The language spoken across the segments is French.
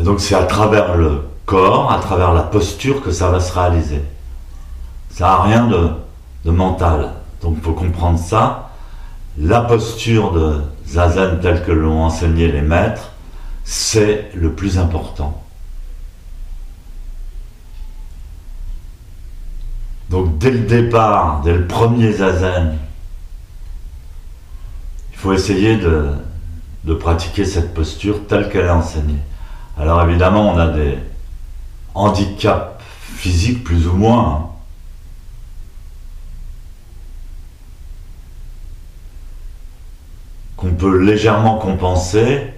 Et donc c'est à travers le corps, à travers la posture que ça va se réaliser. Ça n'a rien de, mental. Donc il faut comprendre ça. La posture de zazen telle que l'ont enseigné les maîtres, c'est le plus important. Donc dès le départ, dès le premier zazen, il faut essayer de pratiquer cette posture telle qu'elle est enseignée. Alors évidemment, on a des handicaps physiques plus ou moins. hein. qu'on peut légèrement compenser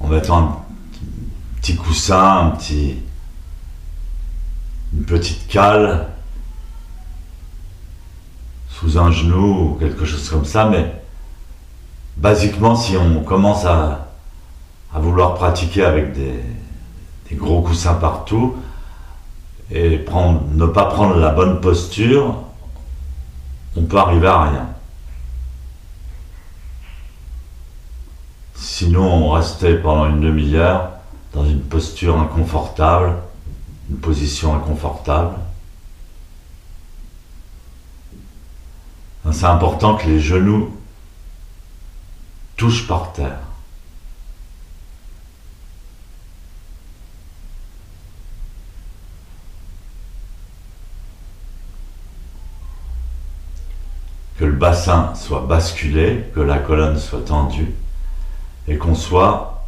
en mettant un petit coussin, un une petite cale sous un genou ou quelque chose comme ça, mais basiquement, si on commence à, vouloir pratiquer avec des, gros coussins partout et ne pas prendre la bonne posture, on peut arriver à rien. Sinon, on restait pendant une demi-heure dans une posture inconfortable, une position inconfortable. C'est important que les genoux touchent par terre. que le bassin soit basculé, que la colonne soit tendue, et qu'on soit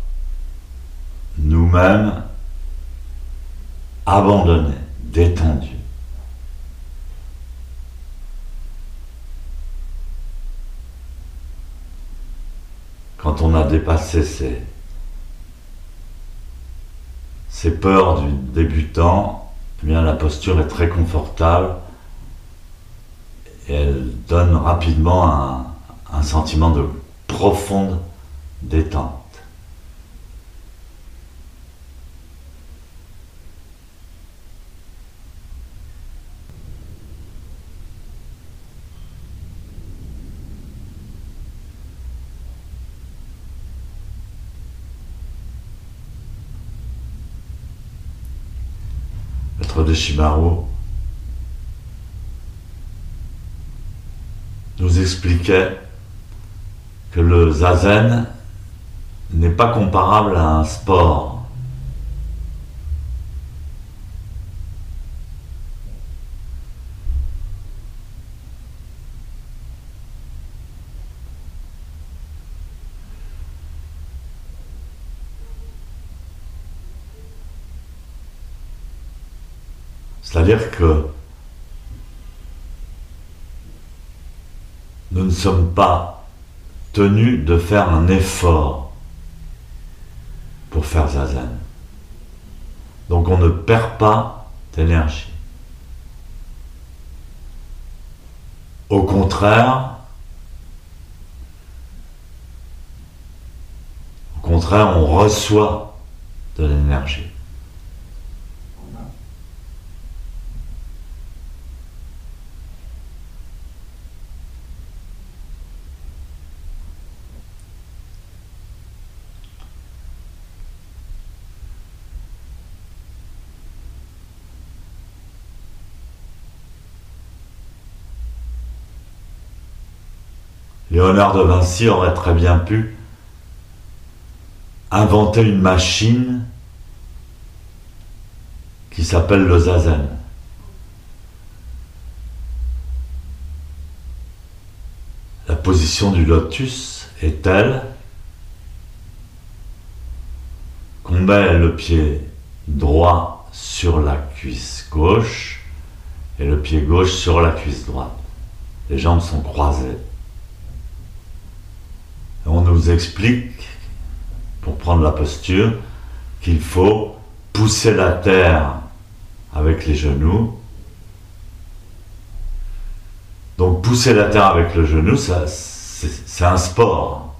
nous-mêmes abandonnés, détendus. Quand on a dépassé ces, peurs du débutant, eh bien la posture est très confortable et elle donne rapidement un sentiment de profonde détente. Maître de nous expliquait que le zazen n'est pas comparable à un sport. C'est-à-dire que nous ne sommes pas tenus de faire un effort pour faire zazen. Donc on ne perd pas d'énergie. Au contraire, au contraire, on reçoit de l'énergie. Léonard de Vinci aurait très bien pu inventer une machine qui s'appelle le zazen. La position du lotus est telle qu'on met le pied droit sur la cuisse gauche et le pied gauche sur la cuisse droite. Les jambes sont croisées. Explique, pour prendre la posture, qu'il faut pousser la terre avec les genoux. Donc pousser la terre avec le genou, ça, c'est, c'est un sport.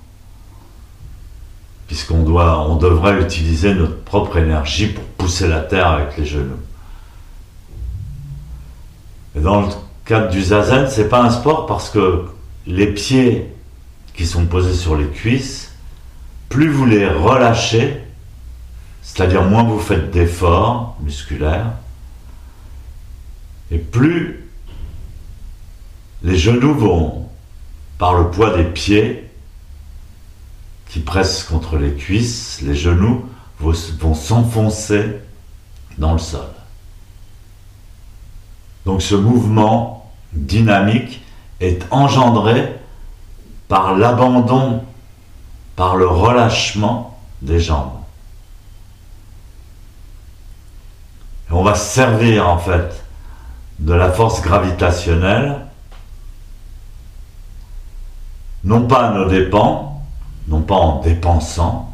Puisqu'on doit, on devrait utiliser notre propre énergie pour pousser la terre avec les genoux. Et dans le cadre du zazen, c'est pas un sport parce que les pieds qui sont posés sur les cuisses plus vous les relâchez, c'est-à-dire moins vous faites d'efforts musculaires, et plus les genoux vont, par le poids des pieds qui pressent contre les cuisses, les genoux vont s'enfoncer dans le sol. Donc ce mouvement dynamique est engendré par l'abandon, par le relâchement des jambes. on va se servir en fait de la force gravitationnelle, non pas à nos dépens, non pas en dépensant,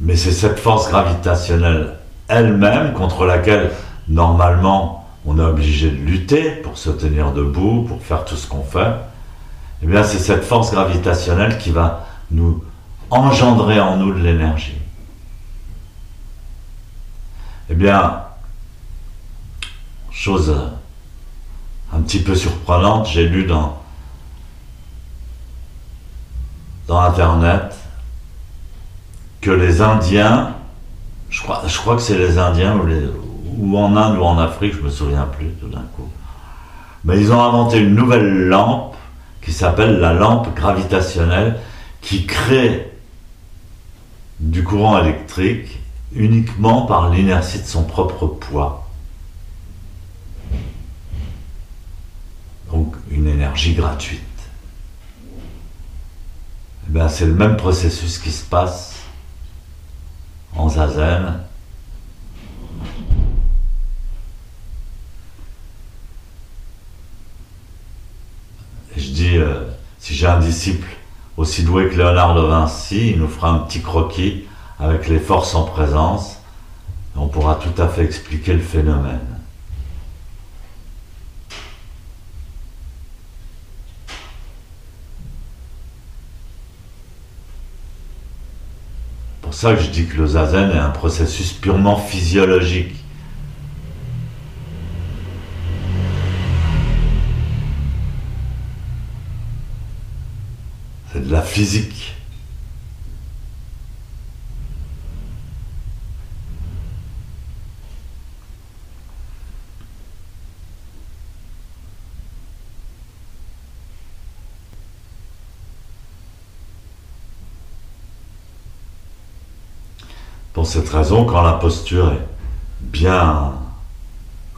mais c'est cette force gravitationnelle elle-même contre laquelle normalement on est obligé de lutter pour se tenir debout, pour faire tout ce qu'on fait, eh bien c'est cette force gravitationnelle qui va nous engendrer en nous de l'énergie. Eh bien, chose un petit peu surprenante, j'ai lu dans, dans Internet que les Indiens, je crois, je crois que c'est les Indiens ou, les, ou en Inde ou en Afrique, je me souviens plus tout d'un coup, mais ils ont inventé une nouvelle lampe qui s'appelle la lampe gravitationnelle qui crée du courant électrique uniquement par l'inertie de son propre poids. Donc une énergie gratuite. Bien, c'est le même processus qui se passe en zazen. Et je dis, euh, si j'ai un disciple aussi doué que Léonard de Vinci, il nous fera un petit croquis avec les forces en présence, on pourra tout à fait expliquer le phénomène. pour ça que je dis que le zazen est un processus purement physiologique. La physique. Pour cette raison, quand la posture est bien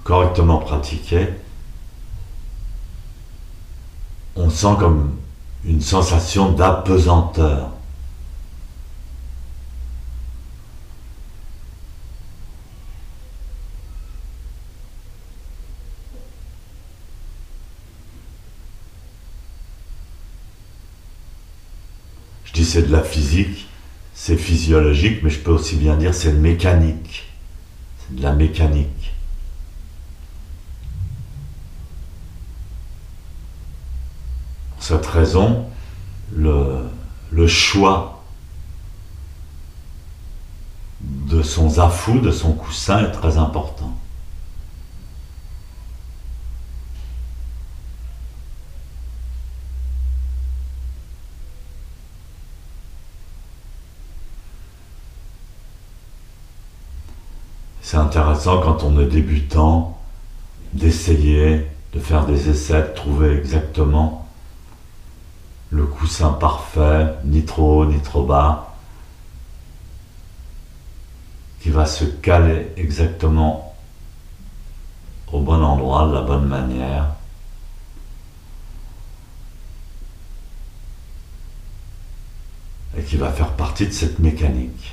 correctement pratiquée, on sent comme une sensation d'apesanteur. Je dis c'est de la physique, c'est physiologique, mais je peux aussi bien dire c'est mécanique. C'est de la mécanique. Pour cette raison, le, choix de son zafou, de son coussin est très important. c'est intéressant quand on est débutant d'essayer, de faire des essais, de trouver exactement le coussin parfait, ni trop haut, ni trop bas, qui va se caler exactement au bon endroit, de la bonne manière. Et qui va faire partie de cette mécanique.